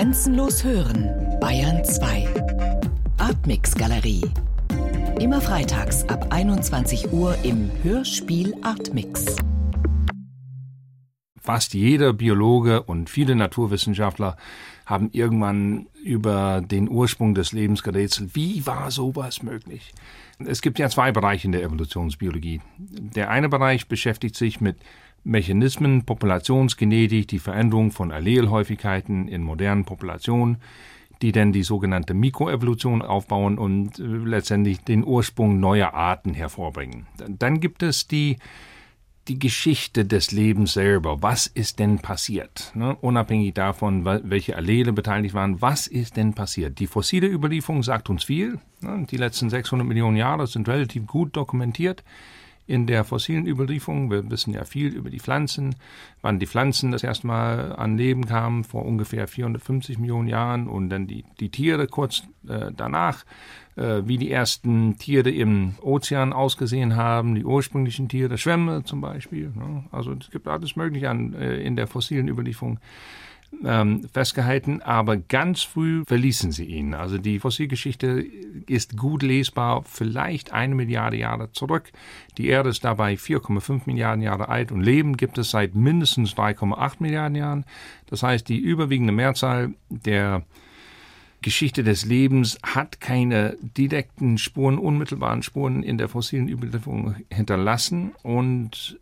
Grenzenlos hören, Bayern 2. Artmix Galerie. Immer freitags ab 21 Uhr im Hörspiel Artmix. Fast jeder Biologe und viele Naturwissenschaftler haben irgendwann über den Ursprung des Lebens gerätselt. Wie war sowas möglich? Es gibt ja zwei Bereiche in der Evolutionsbiologie. Der eine Bereich beschäftigt sich mit Mechanismen, Populationsgenetik, die Veränderung von Allelhäufigkeiten in modernen Populationen, die dann die sogenannte Mikroevolution aufbauen und äh, letztendlich den Ursprung neuer Arten hervorbringen. Dann gibt es die die Geschichte des Lebens selber. Was ist denn passiert? Ne? Unabhängig davon, welche Allele beteiligt waren, was ist denn passiert? Die fossile Überlieferung sagt uns viel. Ne? Die letzten 600 Millionen Jahre sind relativ gut dokumentiert in der fossilen Überlieferung. Wir wissen ja viel über die Pflanzen, wann die Pflanzen das erste Mal an Leben kamen, vor ungefähr 450 Millionen Jahren und dann die, die Tiere kurz äh, danach, äh, wie die ersten Tiere im Ozean ausgesehen haben, die ursprünglichen Tiere, Schwämme zum Beispiel. Ne? Also es gibt alles Mögliche an, äh, in der fossilen Überlieferung ähm, festgehalten, aber ganz früh verließen sie ihn. Also die Fossilgeschichte ist gut lesbar, vielleicht eine Milliarde Jahre zurück. Die Erde ist dabei 4,5 Milliarden Jahre alt und Leben gibt es seit mindestens 3,8 Milliarden Jahren. Das heißt, die überwiegende Mehrzahl der Geschichte des Lebens hat keine direkten Spuren, unmittelbaren Spuren in der fossilen Überlieferung hinterlassen und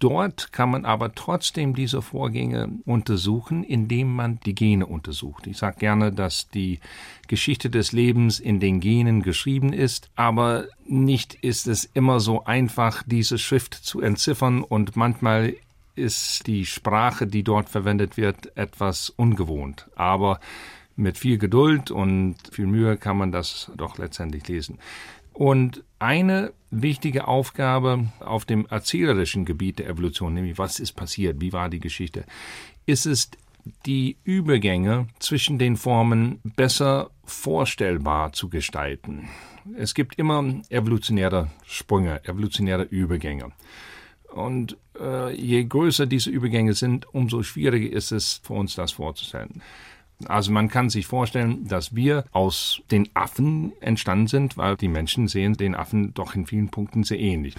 Dort kann man aber trotzdem diese Vorgänge untersuchen, indem man die Gene untersucht. Ich sage gerne, dass die Geschichte des Lebens in den Genen geschrieben ist, aber nicht ist es immer so einfach, diese Schrift zu entziffern und manchmal ist die Sprache, die dort verwendet wird, etwas ungewohnt. Aber mit viel Geduld und viel Mühe kann man das doch letztendlich lesen. Und eine wichtige Aufgabe auf dem erzählerischen Gebiet der Evolution, nämlich was ist passiert, wie war die Geschichte, ist es, die Übergänge zwischen den Formen besser vorstellbar zu gestalten. Es gibt immer evolutionäre Sprünge, evolutionäre Übergänge. Und äh, je größer diese Übergänge sind, umso schwieriger ist es für uns, das vorzustellen. Also man kann sich vorstellen, dass wir aus den Affen entstanden sind, weil die Menschen sehen den Affen doch in vielen Punkten sehr ähnlich.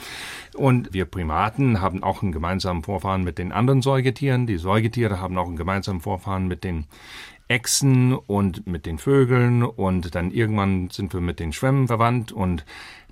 Und wir Primaten haben auch einen gemeinsamen Vorfahren mit den anderen Säugetieren. Die Säugetiere haben auch einen gemeinsamen Vorfahren mit den Echsen und mit den Vögeln und dann irgendwann sind wir mit den Schwämmen verwandt und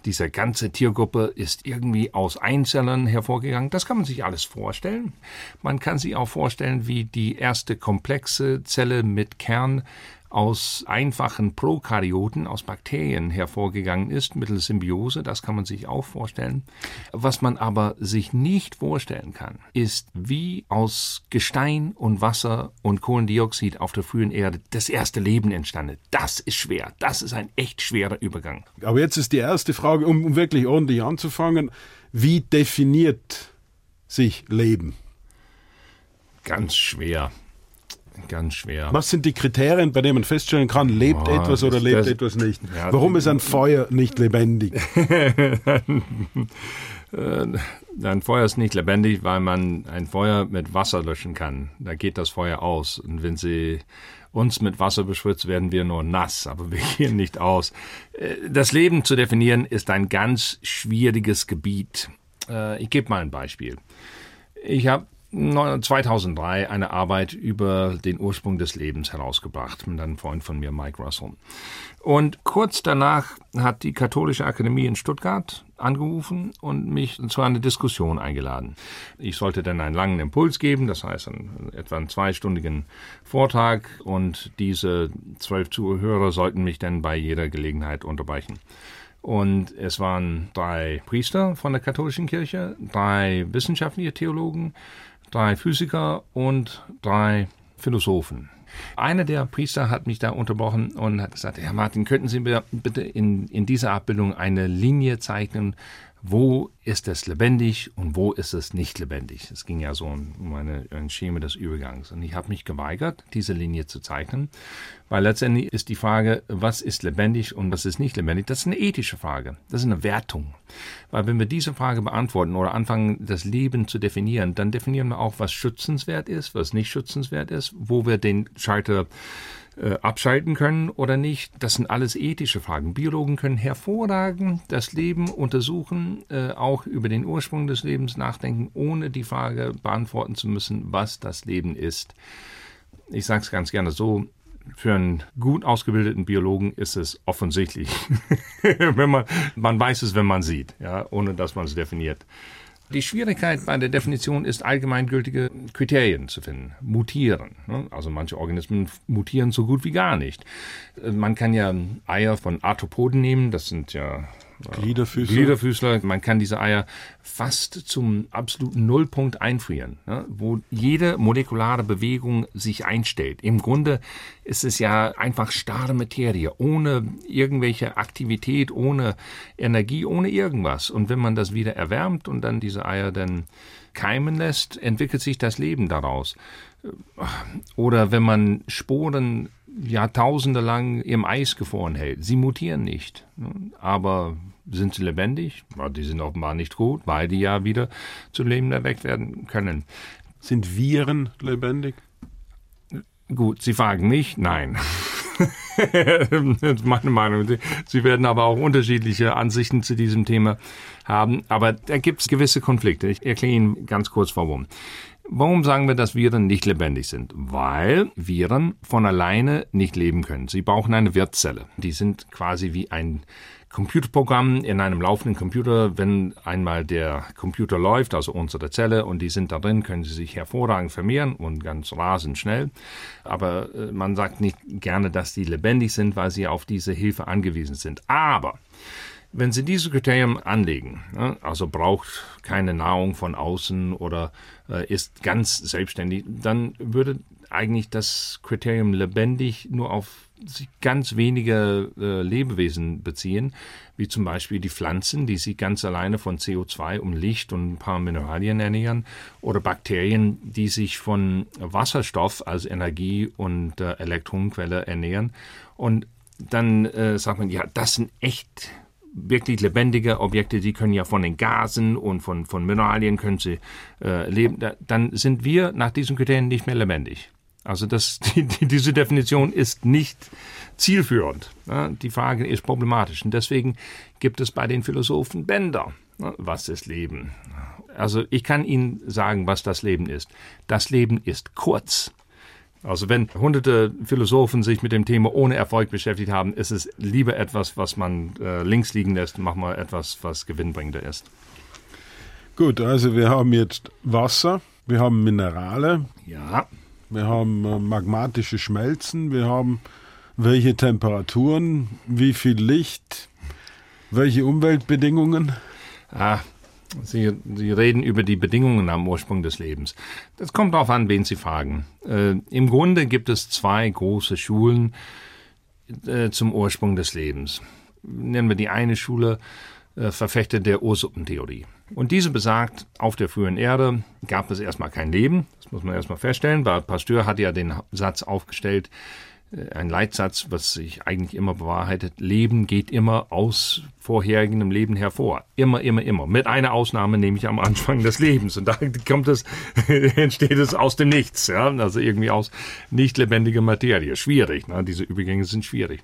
diese ganze Tiergruppe ist irgendwie aus Einzellern hervorgegangen. Das kann man sich alles vorstellen. Man kann sich auch vorstellen, wie die erste komplexe Zelle mit Kern aus einfachen Prokaryoten, aus Bakterien hervorgegangen ist, mittels Symbiose, das kann man sich auch vorstellen. Was man aber sich nicht vorstellen kann, ist, wie aus Gestein und Wasser und Kohlendioxid auf der frühen Erde das erste Leben entstanden. Das ist schwer. Das ist ein echt schwerer Übergang. Aber jetzt ist die erste Frage, um wirklich ordentlich anzufangen, wie definiert sich Leben? Ganz schwer ganz schwer. Was sind die Kriterien, bei denen man feststellen kann, lebt oh, etwas oder lebt das, etwas nicht? Ja, Warum ist ein Feuer nicht lebendig? ein Feuer ist nicht lebendig, weil man ein Feuer mit Wasser löschen kann. Da geht das Feuer aus. Und wenn Sie uns mit Wasser beschwitzt, werden wir nur nass, aber wir gehen nicht aus. Äh, das Leben zu definieren ist ein ganz schwieriges Gebiet. Äh, ich gebe mal ein Beispiel. Ich habe 2003 eine Arbeit über den Ursprung des Lebens herausgebracht mit einem Freund von mir, Mike Russell. Und kurz danach hat die Katholische Akademie in Stuttgart angerufen und mich zu einer Diskussion eingeladen. Ich sollte dann einen langen Impuls geben, das heißt einen, etwa einen zweistündigen Vortrag und diese zwölf Zuhörer sollten mich dann bei jeder Gelegenheit unterbrechen. Und es waren drei Priester von der katholischen Kirche, drei wissenschaftliche Theologen, drei Physiker und drei Philosophen. Einer der Priester hat mich da unterbrochen und hat gesagt, Herr Martin, könnten Sie mir bitte in, in dieser Abbildung eine Linie zeichnen, wo ist es lebendig und wo ist es nicht lebendig. Es ging ja so um eine, ein Schema des Übergangs. Und ich habe mich geweigert, diese Linie zu zeichnen, weil letztendlich ist die Frage, was ist lebendig und was ist nicht lebendig, das ist eine ethische Frage. Das ist eine Wertung. Weil wenn wir diese Frage beantworten oder anfangen, das Leben zu definieren, dann definieren wir auch, was schützenswert ist, was nicht schützenswert ist, wo wir den Schalter äh, abschalten können oder nicht, das sind alles ethische Fragen. Biologen können hervorragend das Leben untersuchen, äh, auch über den Ursprung des Lebens nachdenken, ohne die Frage beantworten zu müssen, was das Leben ist. Ich sage es ganz gerne so, für einen gut ausgebildeten Biologen ist es offensichtlich. wenn man, man weiß es, wenn man sieht, ja, ohne dass man es definiert. Die Schwierigkeit bei der Definition ist, allgemeingültige Kriterien zu finden. Mutieren. Ne? Also manche Organismen mutieren so gut wie gar nicht. Man kann ja Eier von Arthropoden nehmen, das sind ja Gliederfüßler. Gliederfüßler. Man kann diese Eier fast zum absoluten Nullpunkt einfrieren, ne? wo jede molekulare Bewegung sich einstellt. Im Grunde ist es ja einfach starre Materie, ohne irgendwelche Aktivität, ohne Energie, ohne irgendwas. Und wenn man das wieder erwärmt und dann diese Eier dann keimen lässt, entwickelt sich das Leben daraus. Oder wenn man Sporen Jahrtausende lang im Eis gefroren hält. Sie mutieren nicht. Aber sind sie lebendig? Die sind offenbar nicht gut, weil die ja wieder zu Leben erweckt werden können. Sind Viren lebendig? Gut, Sie fragen mich? Nein. das ist meine Meinung. Sie werden aber auch unterschiedliche Ansichten zu diesem Thema haben. Aber da gibt es gewisse Konflikte. Ich erkläre Ihnen ganz kurz warum. Warum sagen wir, dass Viren nicht lebendig sind? Weil Viren von alleine nicht leben können. Sie brauchen eine Wirtzelle. Die sind quasi wie ein Computerprogramm in einem laufenden Computer. Wenn einmal der Computer läuft, also unsere Zelle, und die sind da drin, können sie sich hervorragend vermehren und ganz rasend schnell. Aber äh, man sagt nicht gerne, dass die lebendig sind, weil sie auf diese Hilfe angewiesen sind. Aber wenn Sie diese Kriterien anlegen, ne, also braucht keine Nahrung von außen oder äh, ist ganz selbstständig, dann würde eigentlich das Kriterium lebendig nur auf ganz wenige äh, Lebewesen beziehen, wie zum Beispiel die Pflanzen, die sich ganz alleine von CO2 um Licht und ein paar Mineralien ernähren, oder Bakterien, die sich von Wasserstoff als Energie- und äh, Elektronenquelle ernähren. Und dann äh, sagt man, ja, das sind echt wirklich lebendige Objekte, die können ja von den Gasen und von, von Mineralien können sie äh, leben, da, dann sind wir nach diesen Kriterien nicht mehr lebendig. Also das, die, diese Definition ist nicht zielführend. Ja, die Frage ist problematisch. Und deswegen gibt es bei den Philosophen Bänder. Was ist Leben? Also ich kann Ihnen sagen, was das Leben ist. Das Leben ist kurz. Also wenn hunderte Philosophen sich mit dem Thema ohne Erfolg beschäftigt haben, ist es lieber etwas, was man äh, links liegen lässt, machen wir etwas, was gewinnbringender ist. Gut, also wir haben jetzt Wasser, wir haben Minerale. Ja. Wir haben äh, magmatische Schmelzen, wir haben welche Temperaturen, wie viel Licht, welche Umweltbedingungen. Ah, Sie, Sie reden über die Bedingungen am Ursprung des Lebens. Das kommt darauf an, wen Sie fragen. Äh, Im Grunde gibt es zwei große Schulen äh, zum Ursprung des Lebens. Nennen wir die eine Schule äh, Verfechter der Ursuppentheorie. Und diese besagt, auf der frühen Erde gab es erstmal kein Leben. Das muss man erstmal feststellen, weil Pasteur hat ja den Satz aufgestellt, ein Leitsatz, was sich eigentlich immer bewahrheitet. Leben geht immer aus vorherigem Leben hervor. Immer, immer, immer. Mit einer Ausnahme, nämlich am Anfang des Lebens. Und da kommt es, entsteht es aus dem Nichts, ja. Also irgendwie aus nicht lebendiger Materie. Schwierig, ne? Diese Übergänge sind schwierig.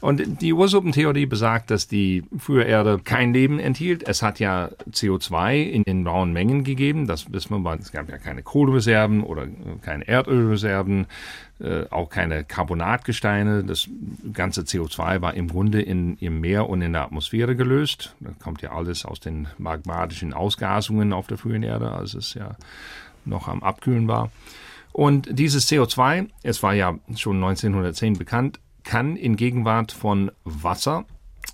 Und die Ursuppentheorie besagt, dass die frühe Erde kein Leben enthielt. Es hat ja CO2 in, in rauen Mengen gegeben. Das wissen wir, weil es gab ja keine Kohlereserven oder keine Erdölreserven, äh, auch keine Carbonatgesteine. Das ganze CO2 war im Grunde in, im Meer und in der Atmosphäre gelöst. Da kommt ja alles aus den magmatischen Ausgasungen auf der frühen Erde, als es ja noch am Abkühlen war. Und dieses CO2, es war ja schon 1910 bekannt, kann in Gegenwart von Wasser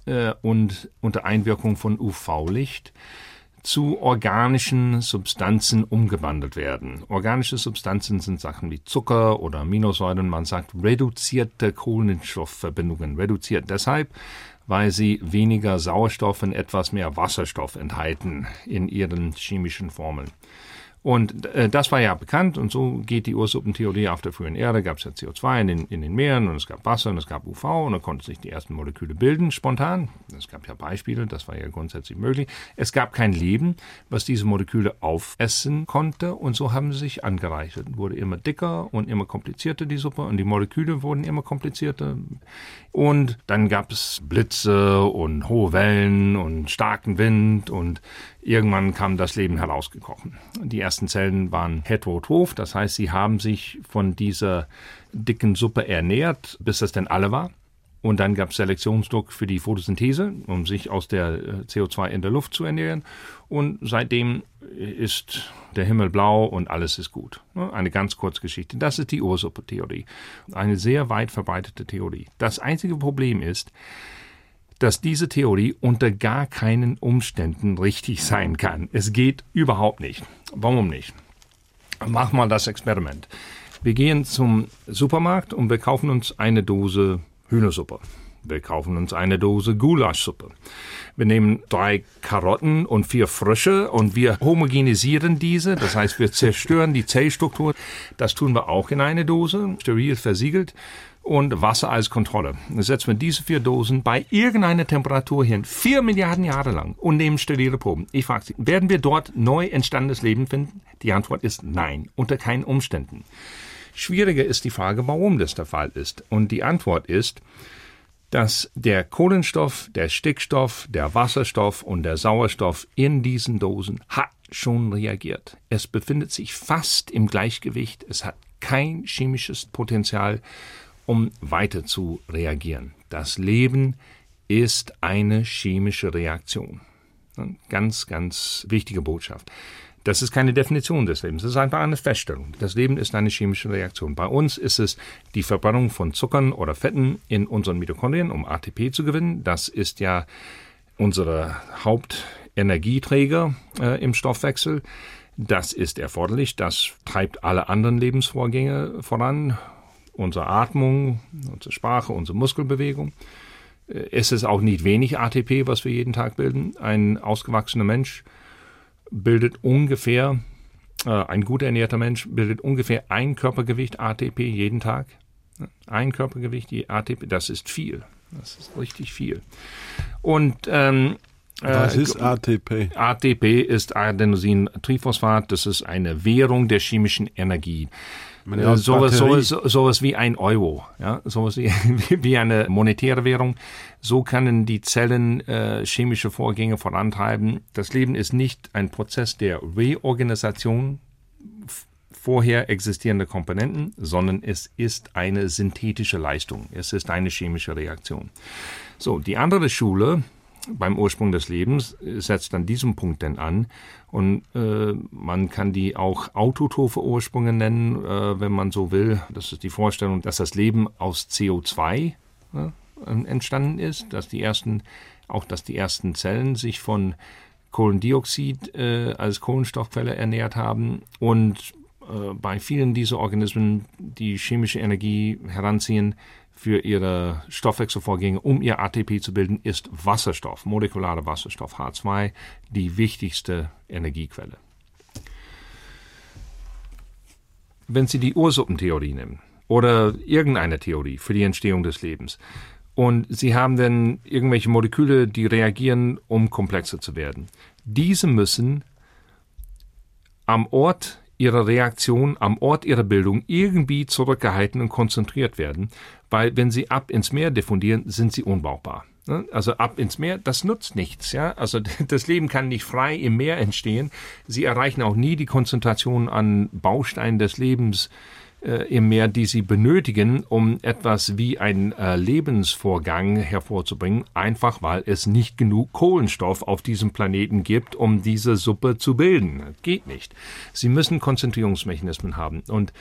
äh, und unter Einwirkung von UV-Licht zu organischen Substanzen umgewandelt werden. Organische Substanzen sind Sachen wie Zucker oder Aminosäuren. Man sagt reduzierte Kohlenstoffverbindungen. Reduziert deshalb, weil sie weniger Sauerstoff und etwas mehr Wasserstoff enthalten in ihren chemischen Formeln. Und äh, das war ja bekannt und so geht die Ursuppentheorie auf der frühen Erde. Gab es ja CO2 in den, in den Meeren und es gab Wasser und es gab UV und da konnten sich die ersten Moleküle bilden spontan. Es gab ja Beispiele, das war ja grundsätzlich möglich. Es gab kein Leben, was diese Moleküle aufessen konnte und so haben sie sich angereichert. Wurde immer dicker und immer komplizierter die Suppe und die Moleküle wurden immer komplizierter. Und dann gab es Blitze und hohe Wellen und starken Wind und Irgendwann kam das Leben herausgekochen. Die ersten Zellen waren heterotroph, das heißt, sie haben sich von dieser dicken Suppe ernährt, bis das denn alle war. Und dann gab es Selektionsdruck für die Photosynthese, um sich aus der äh, CO2 in der Luft zu ernähren. Und seitdem ist der Himmel blau und alles ist gut. Eine ganz kurze Geschichte. Das ist die Ursuppe-Theorie. Eine sehr weit verbreitete Theorie. Das einzige Problem ist, dass diese Theorie unter gar keinen Umständen richtig sein kann. Es geht überhaupt nicht. Warum nicht? Mach mal das Experiment. Wir gehen zum Supermarkt und wir kaufen uns eine Dose Hühnersuppe. Wir kaufen uns eine Dose Gulaschsuppe. Wir nehmen drei Karotten und vier Frösche und wir homogenisieren diese. Das heißt, wir zerstören die Zellstruktur. Das tun wir auch in eine Dose, steril versiegelt und Wasser als Kontrolle. Dann setzen wir diese vier Dosen bei irgendeiner Temperatur hin, vier Milliarden Jahre lang und nehmen sterile Proben. Ich frage Sie, werden wir dort neu entstandenes Leben finden? Die Antwort ist nein, unter keinen Umständen. Schwieriger ist die Frage, warum das der Fall ist. Und die Antwort ist, dass der Kohlenstoff, der Stickstoff, der Wasserstoff und der Sauerstoff in diesen Dosen hat schon reagiert. Es befindet sich fast im Gleichgewicht. Es hat kein chemisches Potenzial um weiter zu reagieren. Das Leben ist eine chemische Reaktion. Ganz, ganz wichtige Botschaft. Das ist keine Definition des Lebens, das ist einfach eine Feststellung. Das Leben ist eine chemische Reaktion. Bei uns ist es die Verbrennung von Zuckern oder Fetten in unseren Mitochondrien, um ATP zu gewinnen. Das ist ja unsere Hauptenergieträger äh, im Stoffwechsel. Das ist erforderlich, das treibt alle anderen Lebensvorgänge voran unsere Atmung, unsere Sprache, unsere Muskelbewegung. Äh, es ist auch nicht wenig ATP, was wir jeden Tag bilden. Ein ausgewachsener Mensch bildet ungefähr, äh, ein gut ernährter Mensch bildet ungefähr ein Körpergewicht ATP jeden Tag. Ein Körpergewicht ATP, das ist viel. Das ist richtig viel. Und ähm, was äh, ist ATP? ATP ist Adenosin-Triphosphat. Das ist eine Währung der chemischen Energie. Ja, sowas, sowas, sowas wie ein Euro, ja, sowas wie, wie eine monetäre Währung. So können die Zellen äh, chemische Vorgänge vorantreiben. Das Leben ist nicht ein Prozess der Reorganisation vorher existierender Komponenten, sondern es ist eine synthetische Leistung. Es ist eine chemische Reaktion. So, die andere Schule, beim Ursprung des Lebens setzt an diesem Punkt denn an. Und äh, man kann die auch autotrophe Ursprünge nennen, äh, wenn man so will. Das ist die Vorstellung, dass das Leben aus CO2 äh, entstanden ist, dass die ersten, auch dass die ersten Zellen sich von Kohlendioxid äh, als Kohlenstoffquelle ernährt haben und äh, bei vielen dieser Organismen die chemische Energie heranziehen für ihre Stoffwechselvorgänge, um ihr ATP zu bilden, ist Wasserstoff, molekularer Wasserstoff H2, die wichtigste Energiequelle. Wenn Sie die Ursuppentheorie nehmen oder irgendeine Theorie für die Entstehung des Lebens und Sie haben dann irgendwelche Moleküle, die reagieren, um komplexer zu werden, diese müssen am Ort ihrer Reaktion am Ort ihrer Bildung irgendwie zurückgehalten und konzentriert werden, weil wenn sie ab ins Meer diffundieren, sind sie unbrauchbar. Ne? Also ab ins Meer, das nutzt nichts, ja. Also das Leben kann nicht frei im Meer entstehen. Sie erreichen auch nie die Konzentration an Bausteinen des Lebens, im Meer, die sie benötigen, um etwas wie ein äh, Lebensvorgang hervorzubringen, einfach weil es nicht genug Kohlenstoff auf diesem Planeten gibt, um diese Suppe zu bilden. geht nicht. Sie müssen Konzentrierungsmechanismen haben und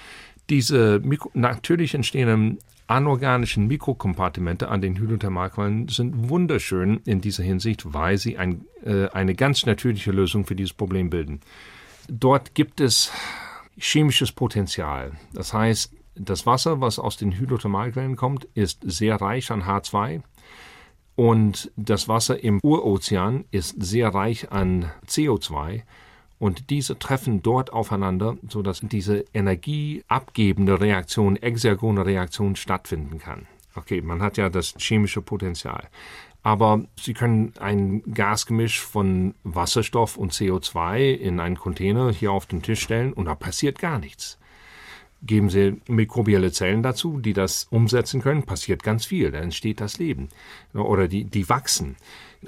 diese Mikro natürlich entstehenden anorganischen Mikrokompartimente an den Hydrothermalquellen sind wunderschön in dieser Hinsicht, weil sie ein, äh, eine ganz natürliche Lösung für dieses Problem bilden. Dort gibt es chemisches Potenzial. Das heißt, das Wasser, was aus den Hydrothermalquellen kommt, ist sehr reich an H2 und das Wasser im Urozean ist sehr reich an CO2 und diese treffen dort aufeinander, sodass diese energieabgebende Reaktion, exergone Reaktion stattfinden kann. Okay, man hat ja das chemische Potenzial. Aber Sie können ein Gasgemisch von Wasserstoff und CO2 in einen Container hier auf den Tisch stellen und da passiert gar nichts. Geben Sie mikrobielle Zellen dazu, die das umsetzen können, passiert ganz viel, dann entsteht das Leben. Oder die, die wachsen.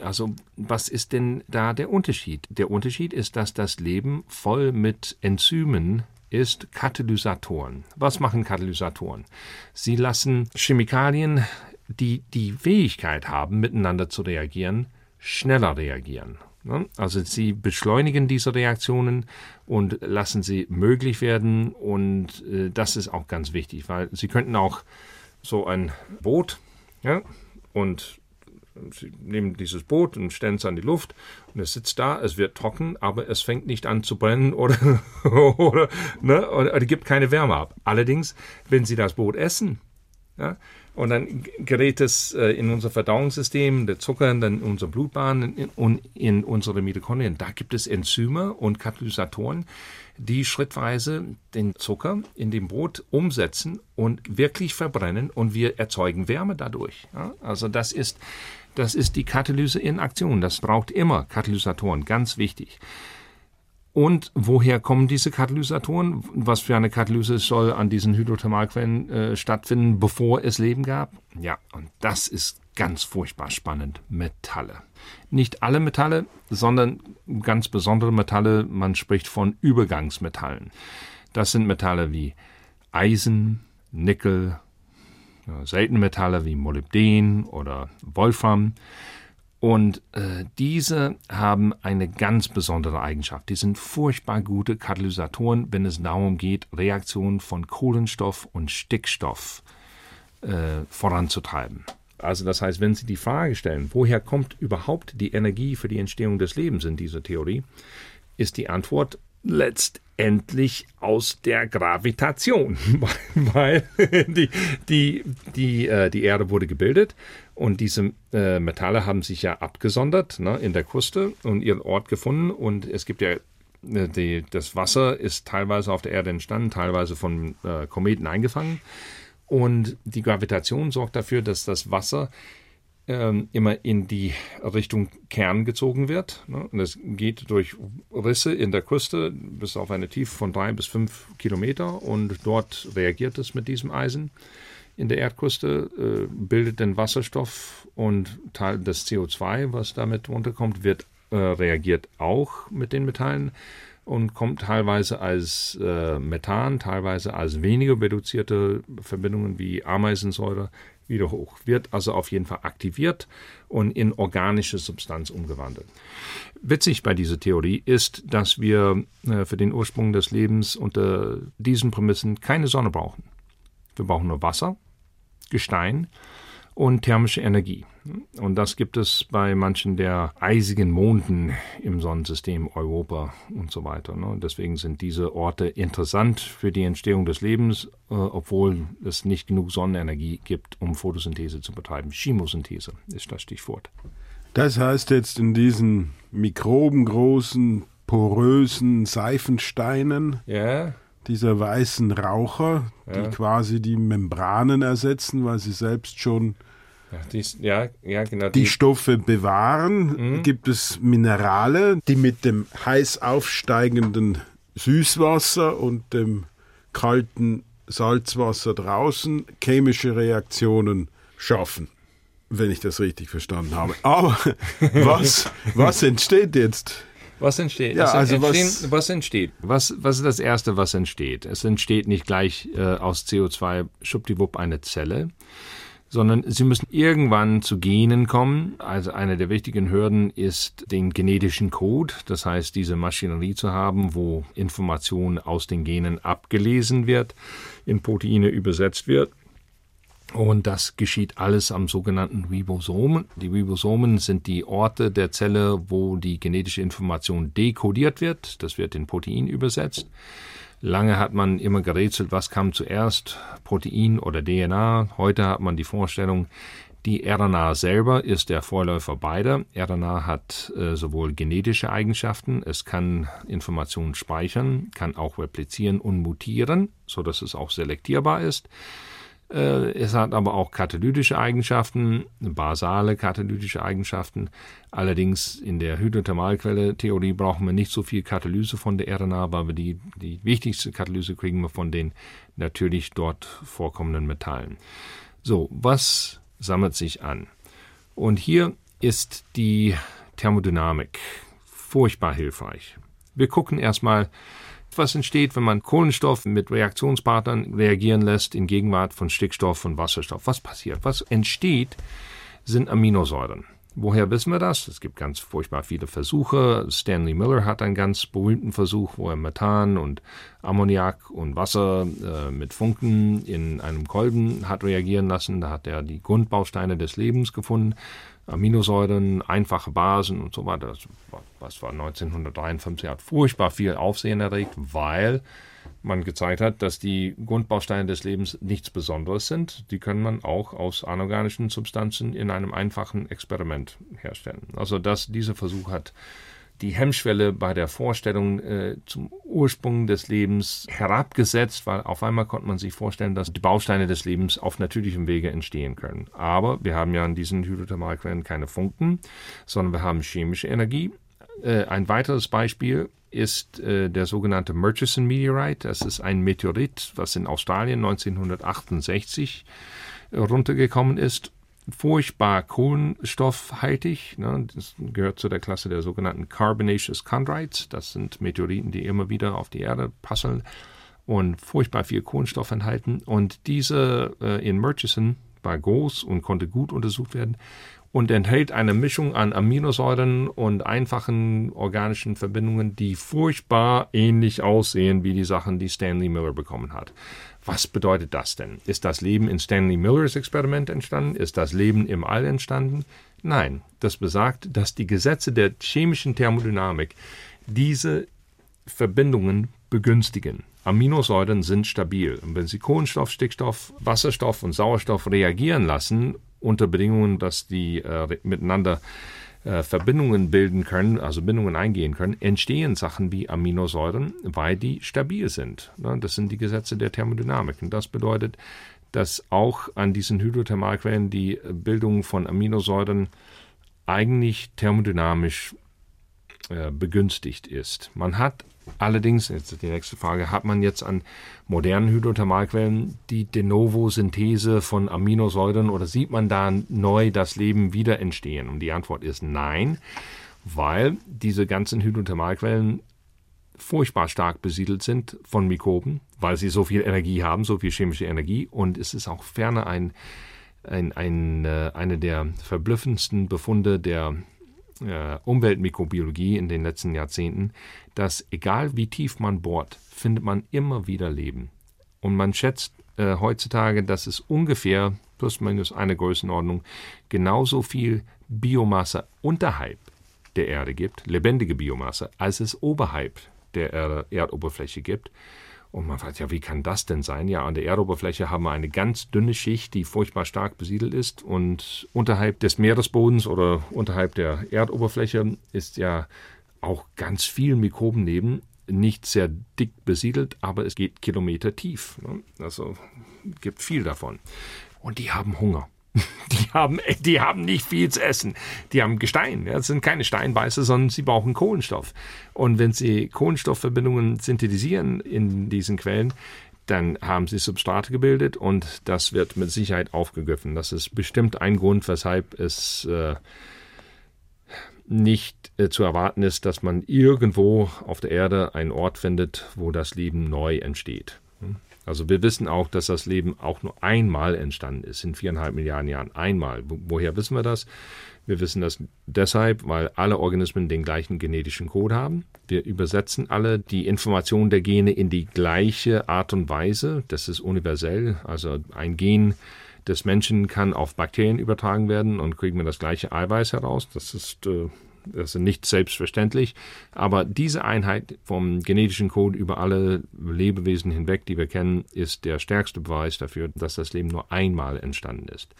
Also was ist denn da der Unterschied? Der Unterschied ist, dass das Leben voll mit Enzymen ist Katalysatoren. Was machen Katalysatoren? Sie lassen Chemikalien, die die Fähigkeit haben, miteinander zu reagieren, schneller reagieren. Ne? Also sie beschleunigen diese Reaktionen und lassen sie möglich werden und äh, das ist auch ganz wichtig, weil sie könnten auch so ein Boot ja, und Sie nehmen dieses Boot und stellen es an die Luft und es sitzt da, es wird trocken, aber es fängt nicht an zu brennen oder, oder, ne, oder gibt keine Wärme ab. Allerdings, wenn Sie das Boot essen, ja, und dann gerät es äh, in unser Verdauungssystem, der Zucker dann in unsere Blutbahn und in unsere Mitochondrien. Da gibt es Enzyme und Katalysatoren, die schrittweise den Zucker in dem Brot umsetzen und wirklich verbrennen und wir erzeugen Wärme dadurch. Ja? Also das ist, das ist die Katalyse in Aktion. Das braucht immer Katalysatoren, ganz wichtig. Und woher kommen diese Katalysatoren? Was für eine Katalyse soll an diesen Hydrothermalquellen äh, stattfinden, bevor es Leben gab? Ja, und das ist ganz furchtbar spannend. Metalle. Nicht alle Metalle, sondern ganz besondere Metalle. Man spricht von Übergangsmetallen. Das sind Metalle wie Eisen, Nickel, Seltenmetalle wie Molybden oder Wolfram. Und äh, diese haben eine ganz besondere Eigenschaft. Die sind furchtbar gute Katalysatoren, wenn es darum geht, Reaktionen von Kohlenstoff und Stickstoff äh, voranzutreiben. Also das heißt, wenn Sie die Frage stellen, woher kommt überhaupt die Energie für die Entstehung des Lebens in dieser Theorie, ist die Antwort letztendlich aus der Gravitation, weil die, die, die, äh, die Erde wurde gebildet und diese äh, Metalle haben sich ja abgesondert ne, in der Kruste und ihren Ort gefunden. Und es gibt ja, äh, die, das Wasser ist teilweise auf der Erde entstanden, teilweise von äh, Kometen eingefangen. Und die Gravitation sorgt dafür, dass das Wasser ähm, immer in die Richtung Kern gezogen wird. Ne? Und es geht durch Risse in der Kruste bis auf eine Tiefe von drei bis fünf Kilometer und dort reagiert es mit diesem Eisen in der Erdkruste, äh, bildet den Wasserstoff und Teil des CO2, was damit runterkommt, wird äh, reagiert auch mit den Metallen und kommt teilweise als äh, Methan, teilweise als weniger reduzierte Verbindungen wie Ameisensäure wieder hoch. Wird also auf jeden Fall aktiviert und in organische Substanz umgewandelt. Witzig bei dieser Theorie ist, dass wir äh, für den Ursprung des Lebens unter diesen Prämissen keine Sonne brauchen. Wir brauchen nur Wasser, Gestein und thermische Energie. Und das gibt es bei manchen der eisigen Monden im Sonnensystem Europa und so weiter. Und deswegen sind diese Orte interessant für die Entstehung des Lebens, äh, obwohl es nicht genug Sonnenenergie gibt, um Photosynthese zu betreiben. Chemosynthese ist das Stichwort. Das heißt jetzt in diesen mikrobengroßen, porösen Seifensteinen. Ja dieser weißen Raucher, ja. die quasi die Membranen ersetzen, weil sie selbst schon ja, dies, ja, ja, genau, die, die, Stoffe bewahren. Mhm. Gibt es Minerale, die mit dem heiß aufsteigenden Süßwasser und dem kalten Salzwasser draußen chemische Reaktionen schaffen, wenn ich das richtig verstanden habe. Aber was, was entsteht jetzt? Was entsteht? Ja, also was, was, entsteht? Was, was ist das Erste, was entsteht? Es entsteht nicht gleich äh, aus CO2 schubdiwupp eine Zelle, sondern sie müssen irgendwann zu Genen kommen. Also eine der wichtigen Hürden ist, den genetischen Code, das heißt diese Maschinerie zu haben, wo Information aus den Genen abgelesen wird, in Proteine übersetzt wird und das geschieht alles am sogenannten Ribosomen. Die Ribosomen sind die Orte der Zelle, wo die genetische Information dekodiert wird. Das wird in Protein übersetzt. Lange hat man immer gerätselt, was kam zuerst, Protein oder DNA. Heute hat man die Vorstellung, Die RNA selber ist der Vorläufer beider. RNA hat äh, sowohl genetische Eigenschaften, es kann Informationen speichern, kann auch replizieren und mutieren, sodass es auch selektierbar ist. Äh, es hat aber auch katalytische Eigenschaften, basale katalytische Eigenschaften. Allerdings in der Hydrothermalquelle-Theorie brauchen wir nicht so viel Katalyse von der RNA, weil wir die, die wichtigste Katalyse kriegen wir von den natürlich dort vorkommenden Metallen. So, was sammelt sich an? Und hier ist die Thermodynamik furchtbar hilfreich. Wir gucken erstmal, was entsteht, wenn man Kohlenstoff mit Reaktionspartnern reagieren lässt in Gegenwart von Stickstoff und Wasserstoff. Was passiert? Was entsteht, sind Aminosäuren. Woher wissen wir das? Es gibt ganz furchtbar viele Versuche. Stanley Miller hat einen ganz berühmten Versuch, wo er Methan und Ammoniak und Wasser äh, mit Funken in einem Kolben hat reagieren lassen. Da hat er die Grundbausteine des Lebens gefunden. Aminosäuren, einfache Basen und so weiter. Das war, was war 1953, hat furchtbar viel Aufsehen erregt, weil man gezeigt hat, dass die Grundbausteine des Lebens nichts Besonderes sind. Die können man auch aus anorganischen Substanzen in einem einfachen Experiment herstellen. Also dass dieser Versuch hat die Hemmschwelle bei der Vorstellung äh, zum Ursprung des Lebens herabgesetzt, weil auf einmal konnte man sich vorstellen, dass die Bausteine des Lebens auf natürlichem Wege entstehen können. Aber wir haben ja in diesen Hydrothermalquellen keine Funken, sondern wir haben chemische Energie. Äh, ein weiteres Beispiel ist äh, der sogenannte Murchison Meteorite. Das ist ein Meteorit, was in Australien 1968 runtergekommen ist furchtbar kohlenstoffhaltig. Ne? Das gehört zu der Klasse der sogenannten Carbonaceous Chondrites. Das sind Meteoriten, die immer wieder auf die Erde passeln und furchtbar viel Kohlenstoff enthalten. Und diese äh, in Murchison war groß und konnte gut untersucht werden und enthält eine Mischung an Aminosäuren und einfachen organischen Verbindungen, die furchtbar ähnlich aussehen wie die Sachen, die Stanley Miller bekommen hat. Was bedeutet das denn? Ist das Leben in Stanley Millers Experiment entstanden? Ist das Leben im All entstanden? Nein, das besagt, dass die Gesetze der chemischen Thermodynamik diese Verbindungen begünstigen. Aminosäuren sind stabil. Und wenn sie Kohlenstoff, Stickstoff, Wasserstoff und Sauerstoff reagieren lassen, unter Bedingungen, dass die äh, miteinander äh, Verbindungen bilden können, also Bindungen eingehen können, entstehen Sachen wie Aminosäuren, weil die stabil sind. Ne? Das sind die Gesetze der Thermodynamik. Und das bedeutet, dass auch an diesen Hydrothermalquellen die Bildung von Aminosäuren eigentlich thermodynamisch äh, begünstigt ist. Man hat Allerdings, jetzt die nächste Frage, hat man jetzt an modernen Hydrothermalquellen die De novo-Synthese von Aminosäuren oder sieht man da neu das Leben wieder entstehen? Und die Antwort ist nein, weil diese ganzen Hydrothermalquellen furchtbar stark besiedelt sind von Mikroben, weil sie so viel Energie haben, so viel chemische Energie. Und es ist auch ferner ein, ein, ein, äh, eine der verblüffendsten Befunde der äh, Umweltmikrobiologie in den letzten Jahrzehnten, dass egal wie tief man bohrt, findet man immer wieder Leben. Und man schätzt äh, heutzutage, dass es ungefähr, plus minus eine Größenordnung, genauso viel Biomasse unterhalb der Erde gibt, lebendige Biomasse, als es oberhalb der Erdoberfläche gibt. Und man fragt ja, wie kann das denn sein? Ja, an der Erdoberfläche haben wir eine ganz dünne Schicht, die furchtbar stark besiedelt ist. Und unterhalb des Meeresbodens oder unterhalb der Erdoberfläche ist ja auch ganz viel Mikrobenleben, nicht sehr dick besiedelt, aber es geht Kilometer tief. Ne? Also gibt viel davon. Und die haben Hunger. Die haben, die haben nicht viel zu essen. Die haben Gestein. Ja, das sind keine Steinbeißer, sondern sie brauchen Kohlenstoff. Und wenn sie Kohlenstoffverbindungen synthetisieren in diesen Quellen, dann haben sie Substrate gebildet und das wird mit Sicherheit aufgegriffen. Das ist bestimmt ein Grund, weshalb es äh, nicht äh, zu erwarten ist, dass man irgendwo auf der Erde einen Ort findet, wo das Leben neu entsteht. Also wir wissen auch, dass das Leben auch nur einmal entstanden ist, in viereinhalb Milliarden Jahren. Einmal. Woher wissen wir das? Wir wissen das deshalb, weil alle Organismen den gleichen genetischen Code haben. Wir übersetzen alle die Information der Gene in die gleiche Art und Weise. Das ist universell. Also ein Gen des Menschen kann auf Bakterien übertragen werden und kriegen wir das gleiche Eiweiß heraus. Das ist äh, das ist nicht selbstverständlich, aber diese Einheit vom genetischen Code über alle Lebewesen hinweg, die wir kennen, ist der stärkste Beweis dafür, dass das Leben nur einmal entstanden ist.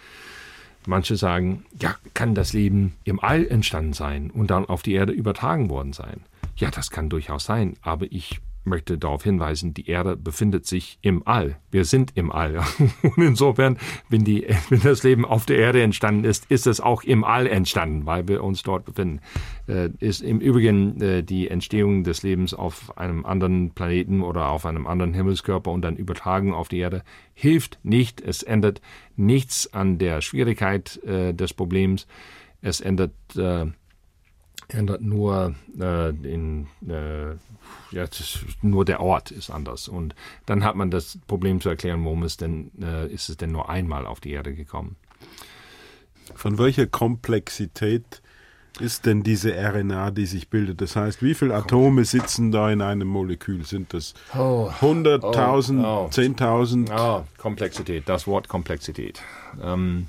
Manche sagen, ja, kann das Leben im All entstanden sein und dann auf die Erde übertragen worden sein? Ja, das kann durchaus sein, aber ich möchte darauf hinweisen, die Erde befindet sich im All. Wir sind im All. Und insofern, wenn, die, wenn das Leben auf der Erde entstanden ist, ist es auch im All entstanden, weil wir uns dort befinden. Äh, ist im Übrigen äh, die Entstehung des Lebens auf einem anderen Planeten oder auf einem anderen Himmelskörper und dann Übertragung auf die Erde hilft nicht. Es ändert nichts an der Schwierigkeit äh, des Problems. Es ändert äh, ändert nur äh, den, äh, ja, nur der Ort ist anders. Und dann hat man das Problem zu erklären, warum es denn, äh, ist es denn nur einmal auf die Erde gekommen. Von welcher Komplexität ist denn diese RNA, die sich bildet? Das heißt, wie viele Atome sitzen da in einem Molekül? Sind das oh, 100.000, oh, oh, 10.000? Oh, Komplexität, das Wort Komplexität. Ähm,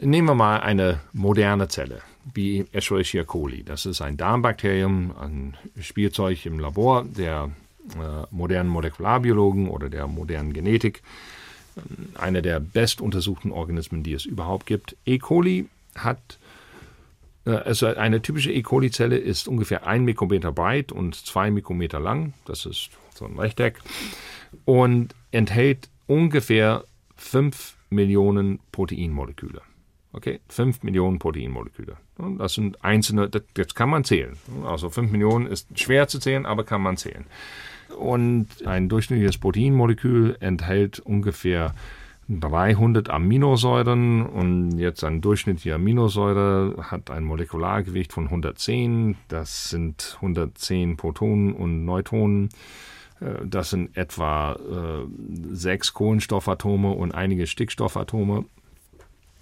nehmen wir mal eine moderne Zelle wie Escherichia coli. Das ist ein Darmbakterium, ein Spielzeug im Labor der äh, modernen Molekularbiologen oder der modernen Genetik. Eine der bestuntersuchten Organismen, die es überhaupt gibt. E. coli hat äh, also eine typische E. coli-Zelle ist ungefähr ein Mikrometer breit und zwei Mikrometer lang. Das ist so ein Rechteck. Und enthält ungefähr fünf Millionen Proteinmoleküle. Okay, 5 Millionen Proteinmoleküle. Das sind einzelne, das, das kann man zählen. Also 5 Millionen ist schwer zu zählen, aber kann man zählen. Und ein durchschnittliches Proteinmolekül enthält ungefähr 300 Aminosäuren und jetzt ein durchschnittliche Aminosäure hat ein Molekulargewicht von 110. Das sind 110 Protonen und Neutronen. Äh, das sind etwa äh, sechs Kohlenstoffatome und einige Stickstoffatome.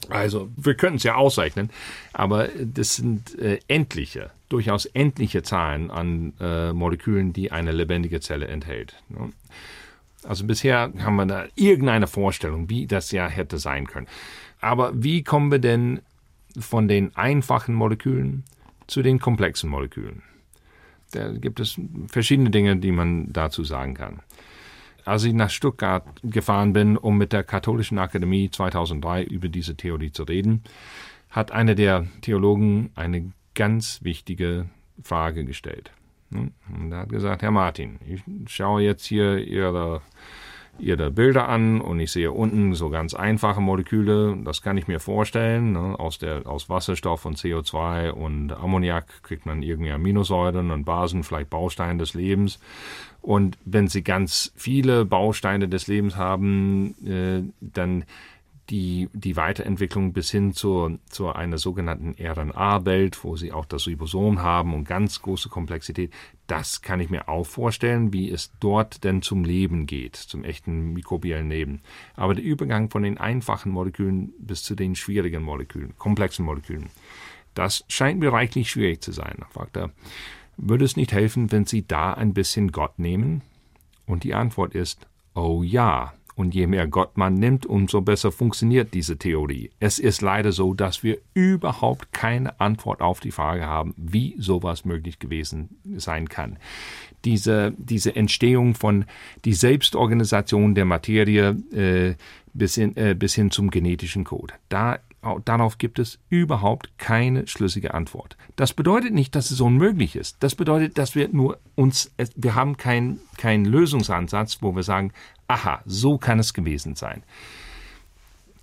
Also wir können es ja ausrechnen, aber das sind äh, endliche, durchaus endliche Zahlen an äh, Molekülen, die eine lebendige Zelle enthält. Ne? Also bisher haben wir da irgendeine Vorstellung, wie das ja hätte sein können. Aber wie kommen wir denn von den einfachen Molekülen zu den komplexen Molekülen? Da gibt es verschiedene Dinge, die man dazu sagen kann als ich nach Stuttgart gefahren bin, um mit der Katholischen Akademie 2003 über diese Theorie zu reden, hat einer der Theologen eine ganz wichtige Frage gestellt. Und er hat gesagt, Herr Martin, ich schaue jetzt hier Ihre ihr da Bilder an und ich sehe unten so ganz einfache Moleküle. Das kann ich mir vorstellen. Ne? Aus, der, aus Wasserstoff und CO2 und Ammoniak kriegt man irgendwie Aminosäuren und Basen, vielleicht Bausteine des Lebens. Und wenn Sie ganz viele Bausteine des Lebens haben, äh, dann die, die Weiterentwicklung bis hin zur, zu einer sogenannten RNA-Welt, wo sie auch das Ribosom haben und ganz große Komplexität, das kann ich mir auch vorstellen, wie es dort denn zum Leben geht, zum echten mikrobiellen Leben. Aber der Übergang von den einfachen Molekülen bis zu den schwierigen Molekülen, komplexen Molekülen, das scheint mir reichlich schwierig zu sein. Fragt er, würde es nicht helfen, wenn Sie da ein bisschen Gott nehmen? Und die Antwort ist, oh ja, und je mehr Gott man nimmt, umso besser funktioniert diese Theorie. Es ist leider so, dass wir überhaupt keine Antwort auf die Frage haben, wie sowas möglich gewesen sein kann. Diese, diese Entstehung von die Selbstorganisation der Materie äh, bis, hin, äh, bis hin zum genetischen Code. Da Darauf gibt es überhaupt keine schlüssige Antwort. Das bedeutet nicht, dass es unmöglich ist. Das bedeutet, dass wir nur uns, wir haben keinen kein Lösungsansatz, wo wir sagen, aha, so kann es gewesen sein.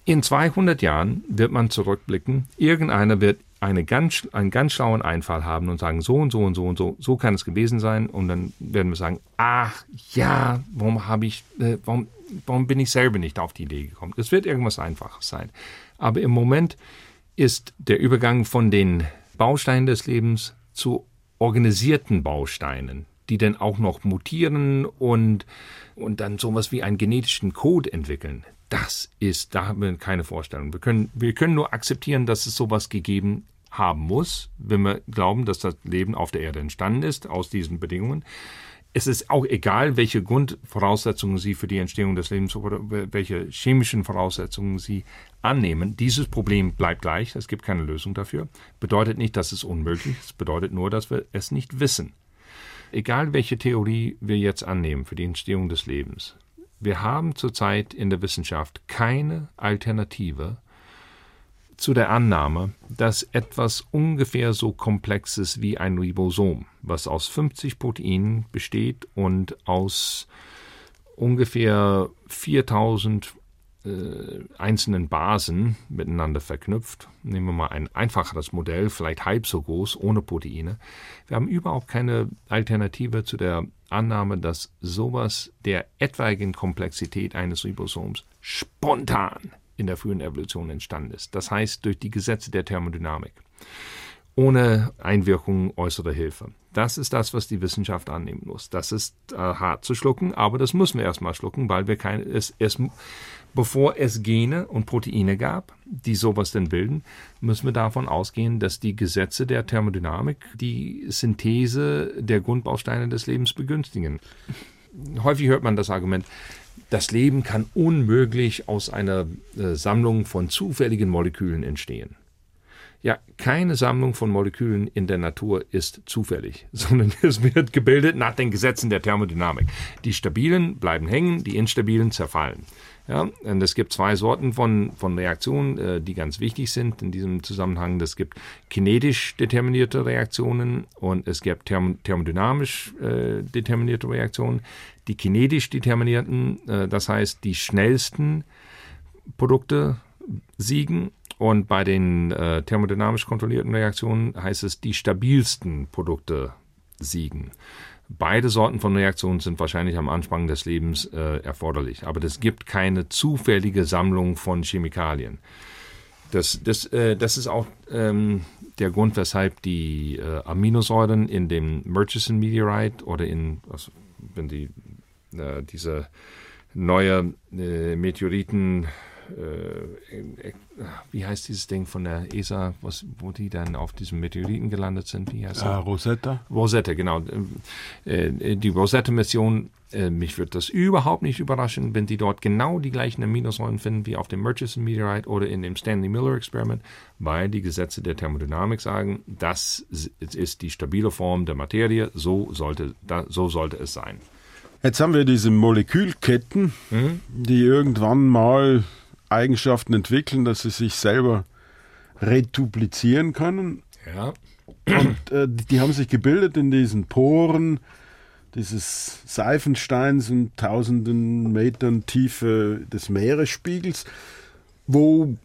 In 200 Jahren wird man zurückblicken, irgendeiner wird eine ganz, einen ganz schlauen Einfall haben und sagen, so und so und so und so, so kann es gewesen sein. Und dann werden wir sagen, ach ja, warum ich, äh, warum, warum bin ich selber nicht auf die Idee gekommen? Es wird irgendwas Einfaches sein. Aber im Moment ist der Übergang von den Bausteinen des Lebens zu organisierten Bausteinen, die dann auch noch mutieren und, und dann sowas wie einen genetischen Code entwickeln. Das ist, da haben wir keine Vorstellung. Wir können, wir können nur akzeptieren, dass es sowas gegeben haben muss, wenn wir glauben, dass das Leben auf der Erde entstanden ist, aus diesen Bedingungen es ist auch egal, welche Grundvoraussetzungen Sie für die Entstehung des Lebens oder welche chemischen Voraussetzungen Sie annehmen. Dieses Problem bleibt gleich. Es gibt keine Lösung dafür. Bedeutet nicht, dass es unmöglich ist. Bedeutet nur, dass wir es nicht wissen. Egal, welche Theorie wir jetzt annehmen für die Entstehung des Lebens. Wir haben zurzeit in der Wissenschaft keine Alternative zu der Annahme, dass etwas ungefähr so Komplexes wie ein Ribosom, was aus 50 Proteinen besteht und aus ungefähr 4000 äh, einzelnen Basen miteinander verknüpft. Nehmen wir mal ein einfacheres Modell, vielleicht halb so groß, ohne Proteine. Wir haben überhaupt keine Alternative zu der Annahme, dass sowas der etwaigen Komplexität eines Ribosoms spontan in der frühen Evolution entstanden ist. Das heißt durch die Gesetze der Thermodynamik ohne Einwirkung äußerer Hilfe. Das ist das, was die Wissenschaft annehmen muss. Das ist äh, hart zu schlucken, aber das müssen wir erstmal schlucken, weil wir keine, es, es, bevor es Gene und Proteine gab, die sowas denn bilden, müssen wir davon ausgehen, dass die Gesetze der Thermodynamik die Synthese der Grundbausteine des Lebens begünstigen. Häufig hört man das Argument, das Leben kann unmöglich aus einer äh, Sammlung von zufälligen Molekülen entstehen. Ja, keine Sammlung von Molekülen in der Natur ist zufällig, sondern es wird gebildet nach den Gesetzen der Thermodynamik. Die stabilen bleiben hängen, die instabilen zerfallen. Ja, und es gibt zwei Sorten von, von Reaktionen, äh, die ganz wichtig sind in diesem Zusammenhang. Es gibt kinetisch determinierte Reaktionen und es gibt therm thermodynamisch äh, determinierte Reaktionen. Die kinetisch determinierten, äh, das heißt die schnellsten Produkte siegen und bei den äh, thermodynamisch kontrollierten Reaktionen heißt es, die stabilsten Produkte siegen. Beide Sorten von Reaktionen sind wahrscheinlich am Anfang des Lebens äh, erforderlich, aber es gibt keine zufällige Sammlung von Chemikalien. Das, das, äh, das ist auch ähm, der Grund, weshalb die äh, Aminosäuren in dem Murchison Meteorite oder in, also wenn die, äh, diese neue äh, Meteoriten äh, wie heißt dieses Ding von der ESA, was, wo die dann auf diesem Meteoriten gelandet sind? Wie heißt ah, Rosetta? Rosetta, genau. Äh, die Rosetta-Mission, äh, mich würde das überhaupt nicht überraschen, wenn die dort genau die gleichen Aminosäuren finden wie auf dem Murchison Meteorite oder in dem Stanley Miller Experiment, weil die Gesetze der Thermodynamik sagen, das ist die stabile Form der Materie, so sollte, so sollte es sein. Jetzt haben wir diese Molekülketten, mhm. die irgendwann mal Eigenschaften entwickeln, dass sie sich selber reduplizieren können. Ja. Und äh, die haben sich gebildet in diesen Poren dieses Seifensteins und tausenden Metern Tiefe des Meeresspiegels, wo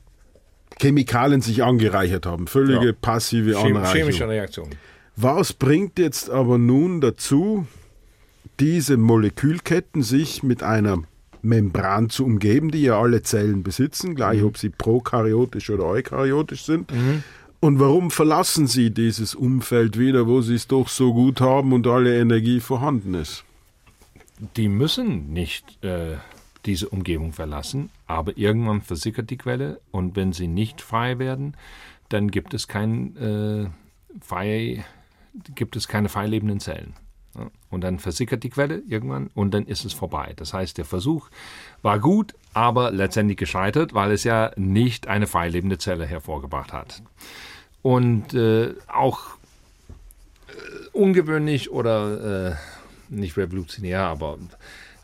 Chemikalien sich angereichert haben. Völlige ja. passive Chem Anreichung. Chemische Reaktion. Was bringt jetzt aber nun dazu, diese Molekülketten sich mit einer Membran zu umgeben, die ja alle Zellen besitzen, gleich mhm. ob sie prokaryotisch oder eukaryotisch sind. Mhm. Und warum verlassen sie dieses Umfeld wieder, wo sie es doch so gut haben und alle Energie vorhanden ist? Die müssen nicht äh, diese Umgebung verlassen, aber irgendwann versickert die Quelle und wenn sie nicht frei werden, dann gibt es kein, äh, frei, gibt es keine freilebenden Zellen. Und dann versickert die Quelle irgendwann und dann ist es vorbei. Das heißt, der Versuch war gut, aber letztendlich gescheitert, weil es ja nicht eine freilebende Zelle hervorgebracht hat. Und äh, auch äh, ungewöhnlich oder äh, nicht revolutionär, aber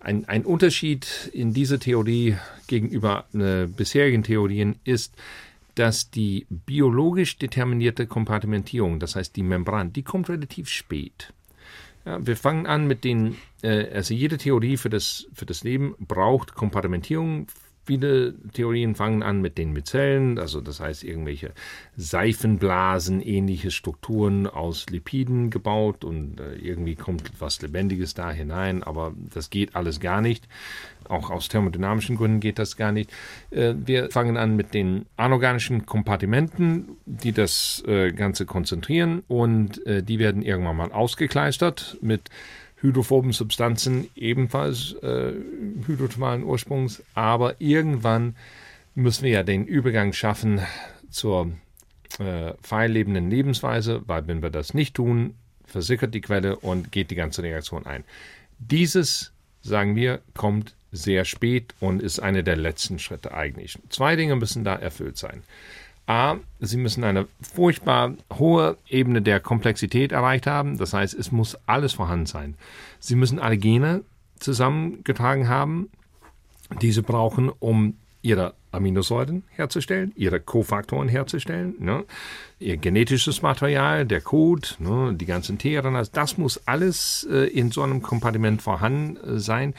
ein, ein, Unterschied in dieser Theorie gegenüber äh, bisherigen Theorien ist, dass die biologisch determinierte Kompartimentierung, das heißt die Membran, die kommt relativ spät. Ja, wir fangen an mit den, äh, also jede Theorie für das, für das Leben braucht Kompartimentierung. Viele Theorien fangen an mit den Mizellen, also das heißt irgendwelche Seifenblasen, ähnliche Strukturen aus Lipiden gebaut und äh, irgendwie kommt was Lebendiges da hinein, aber das geht alles gar nicht. Auch aus thermodynamischen Gründen geht das gar nicht. Äh, wir fangen an mit den anorganischen Kompartimenten, die das äh, Ganze konzentrieren und die werden irgendwann mal ausgekleistert mit hydrophoben Substanzen, ebenfalls äh, hydrothermalen Ursprungs. Aber irgendwann müssen wir ja den Übergang schaffen zur äh, freilebenden Lebensweise, weil wenn wir das nicht tun, versickert die Quelle und geht die ganze Reaktion ein. Dieses, sagen wir, kommt sehr spät und ist einer der letzten Schritte eigentlich. Zwei Dinge müssen da erfüllt sein. A, sie müssen eine furchtbar hohe Ebene der Komplexität erreicht haben. Das heißt, es muss alles vorhanden sein. Sie müssen alle Gene zusammengetragen haben, die sie brauchen, um ihre Aminosäuren herzustellen, ihre Kofaktoren herzustellen, ne? ihr genetisches Material, der Code, ne? die ganzen tRNAs, das muss alles äh, in so einem Kompartiment vorhanden äh, sein.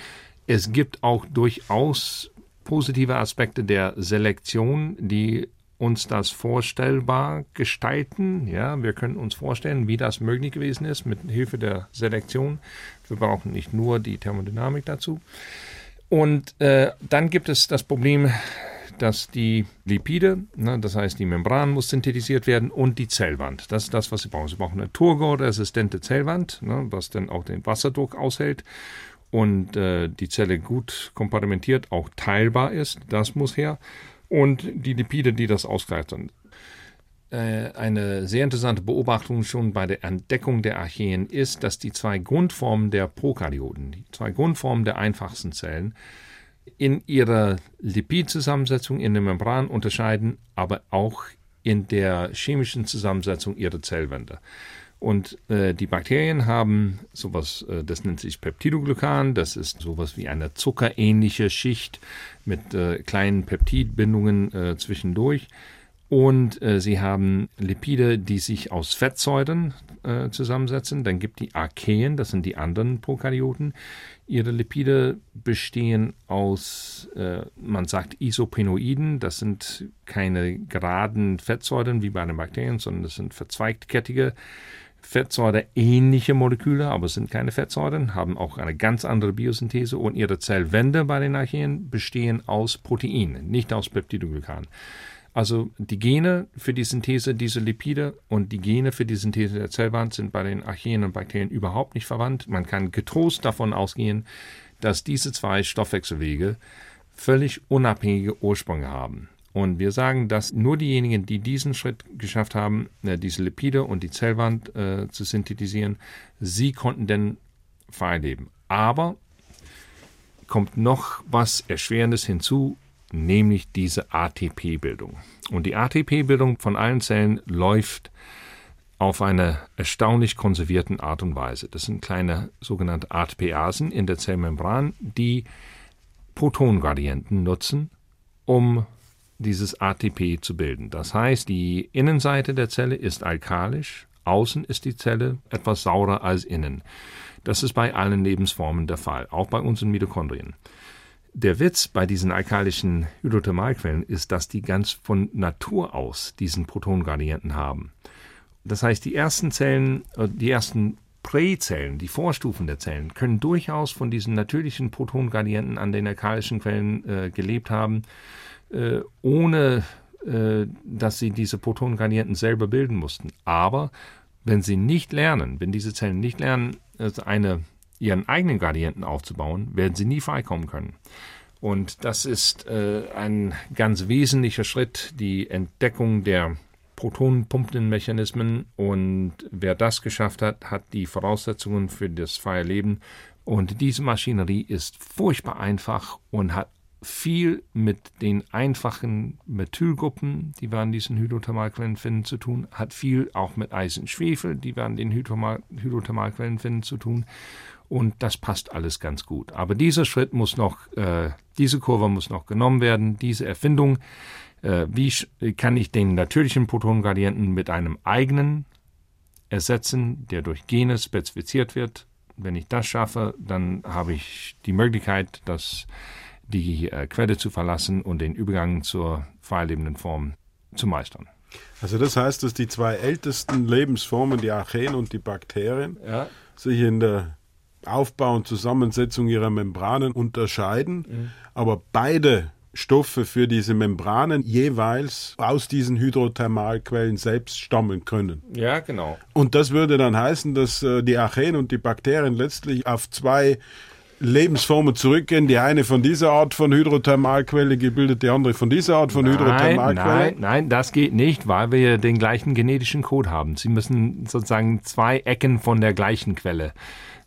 Es gibt auch durchaus positive Aspekte der Selektion, die uns das vorstellbar gestalten. Ja, wir können uns vorstellen, wie das möglich gewesen ist mit Hilfe der Selektion. Wir brauchen nicht nur die Thermodynamik dazu. Und äh, dann gibt es das Problem, dass die Lipide, ne, das heißt die Membran muss synthetisiert werden und die Zellwand. Das ist das, was Sie brauchen. Sie brauchen eine turgoresistente Zellwand, ne, was dann auch den Wasserdruck aushält und äh, die Zelle gut kompartimentiert auch teilbar ist. Das muss her. Und die Lipide, die das ausgleichen. Äh, eine sehr interessante Beobachtung schon bei der Entdeckung der Archeen ist, dass die zwei Grundformen der Prokaryoten, die zwei Grundformen der einfachsten Zellen, in ihrer Lipidzusammensetzung in der Membran unterscheiden, aber auch in der chemischen Zusammensetzung ihrer Zellwände. Und äh, die Bakterien haben sowas, äh, das nennt sich Peptidoglykan, das ist sowas wie eine zuckerähnliche Schicht mit äh, kleinen Peptidbindungen äh, zwischendurch. Und äh, sie haben Lipide, die sich aus Fettsäuren äh, zusammensetzen. Dann gibt die Archeen, das sind die anderen Prokaryoten. Ihre Lipide bestehen aus, äh, man sagt Isopenoiden. Das sind keine geraden Fettsäuren wie bei den Bakterien, sondern das sind verzweigtkettige Fettsäure ähnliche Moleküle, aber sind keine Fettsäuren, haben auch eine ganz andere Biosynthese und ihre Zellwände bei den Archeen bestehen aus Proteinen, nicht aus Peptidoglykan. Also die Gene für die Synthese dieser Lipide und die Gene für die Synthese der Zellwand sind bei den Archeen und Bakterien überhaupt nicht verwandt. Man kann getrost davon ausgehen, dass diese zwei Stoffwechselwege völlig unabhängige Ursprünge haben. Und wir sagen, dass nur diejenigen, die diesen Schritt geschafft haben, äh, diese Lipide und die Zellwand äh, zu synthetisieren, sie konnten denn frei leben. Aber kommt noch was Erschwerendes hinzu, nämlich diese ATP-Bildung. Und die ATP-Bildung von allen Zellen läuft auf eine erstaunlich konservierten Art und Weise. Das sind kleine sogenannte ATPasen in der Zellmembran, die Protongradienten nutzen, um dieses ATP zu bilden. Das heißt, die Innenseite der Zelle ist alkalisch, außen ist die Zelle etwas saurer als innen. Das ist bei allen Lebensformen der Fall, auch bei unseren Mitochondrien. Der Witz bei diesen alkalischen Hydrothermalquellen ist, dass die ganz von Natur aus diesen Protongradienten haben. Das heißt, die ersten Zellen, äh, die ersten Präzellen, die Vorstufen der Zellen, können durchaus von diesen natürlichen Protongradienten an den alkalischen Quellen äh, gelebt haben, äh, ohne äh, dass sie diese Protongradienten selber bilden mussten. Aber wenn sie nicht lernen, wenn diese Zellen nicht lernen, also eine ihren eigenen Gradienten aufzubauen, werden sie nie freikommen können. Und das ist äh, ein ganz wesentlicher Schritt, die Entdeckung der protonenpumpenden Mechanismen. Und wer das geschafft hat, hat die Voraussetzungen für das freie Leben. Und diese Maschinerie ist furchtbar einfach und hat viel mit den einfachen Methylgruppen, die wir an diesen Hydrothermalquellen finden, zu tun, hat viel auch mit Eisenschwefel, die wir an den Hydrothermalquellen finden, zu tun. Und das passt alles ganz gut. Aber dieser Schritt muss noch, äh, diese Kurve muss noch genommen werden, diese Erfindung. Äh, wie kann ich den natürlichen Protonengradienten mit einem eigenen ersetzen, der durch Gene spezifiziert wird? Wenn ich das schaffe, dann habe ich die Möglichkeit, dass die äh, Quelle zu verlassen und den Übergang zur freilebenden Form zu meistern. Also das heißt, dass die zwei ältesten Lebensformen, die Archeen und die Bakterien, ja. sich in der Aufbau und Zusammensetzung ihrer Membranen unterscheiden, mhm. aber beide Stoffe für diese Membranen jeweils aus diesen Hydrothermalquellen selbst stammen können. Ja, genau. Und das würde dann heißen, dass äh, die Archeen und die Bakterien letztlich auf zwei Lebensformen zurückgehen. Die eine von dieser Art von Hydrothermalquelle gebildet, die andere von dieser Art von Hydrothermalquelle? Nein, nein, das geht nicht, weil wir den gleichen genetischen Code haben. Sie müssen sozusagen zwei Ecken von der gleichen Quelle.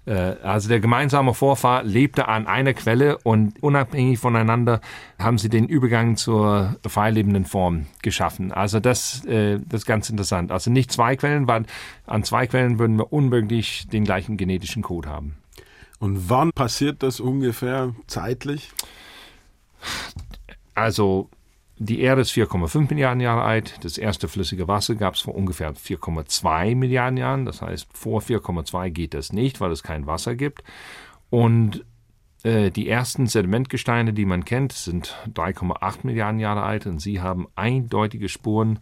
Äh, also der gemeinsame Vorfahr lebte an einer Quelle und unabhängig voneinander haben sie den Übergang zur freilebenden Form geschaffen. Also das, äh, das ist ganz interessant. Also nicht zwei Quellen, weil an zwei Quellen würden wir unmöglich den gleichen genetischen Code haben. Und wann passiert das ungefähr zeitlich? Also die Erde ist 4,5 Milliarden Jahre alt. Das erste flüssige Wasser gab es vor ungefähr 4,2 Milliarden Jahren. Das heißt, vor 4,2 geht das nicht, weil es kein Wasser gibt. Und äh, die ersten Sedimentgesteine, die man kennt, sind 3,8 Milliarden Jahre alt und sie haben eindeutige Spuren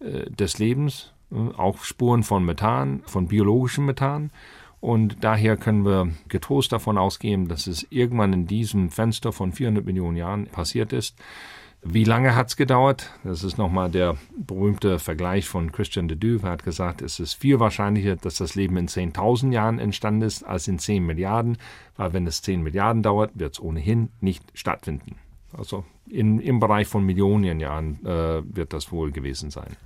äh, des Lebens, äh, auch Spuren von Methan, von biologischem Methan. Und daher können wir getrost davon ausgehen, dass es irgendwann in diesem Fenster von 400 Millionen Jahren passiert ist. Wie lange hat es gedauert? Das ist nochmal der berühmte Vergleich von Christian de Duve. Er hat gesagt, es ist viel wahrscheinlicher, dass das Leben in 10.000 Jahren entstanden ist, als in 10 Milliarden, weil wenn es 10 Milliarden dauert, wird es ohnehin nicht stattfinden. Also in, im Bereich von Millionen Jahren äh, wird das wohl gewesen sein.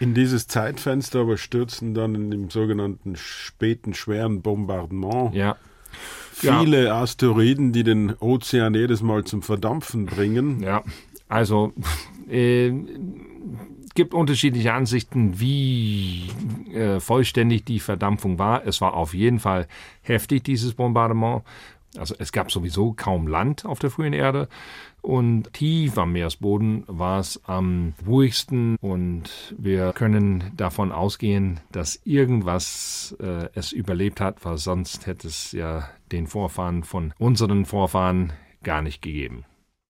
In dieses Zeitfenster aber stürzen dann in dem sogenannten späten schweren Bombardement ja. viele ja. Asteroiden, die den Ozean jedes Mal zum Verdampfen bringen. Ja, also äh, gibt unterschiedliche Ansichten, wie äh, vollständig die Verdampfung war. Es war auf jeden Fall heftig, dieses Bombardement. Also es gab sowieso kaum Land auf der frühen Erde und tief am Meeresboden war es am ruhigsten und wir können davon ausgehen, dass irgendwas äh, es überlebt hat, weil sonst hätte es ja den Vorfahren von unseren Vorfahren gar nicht gegeben.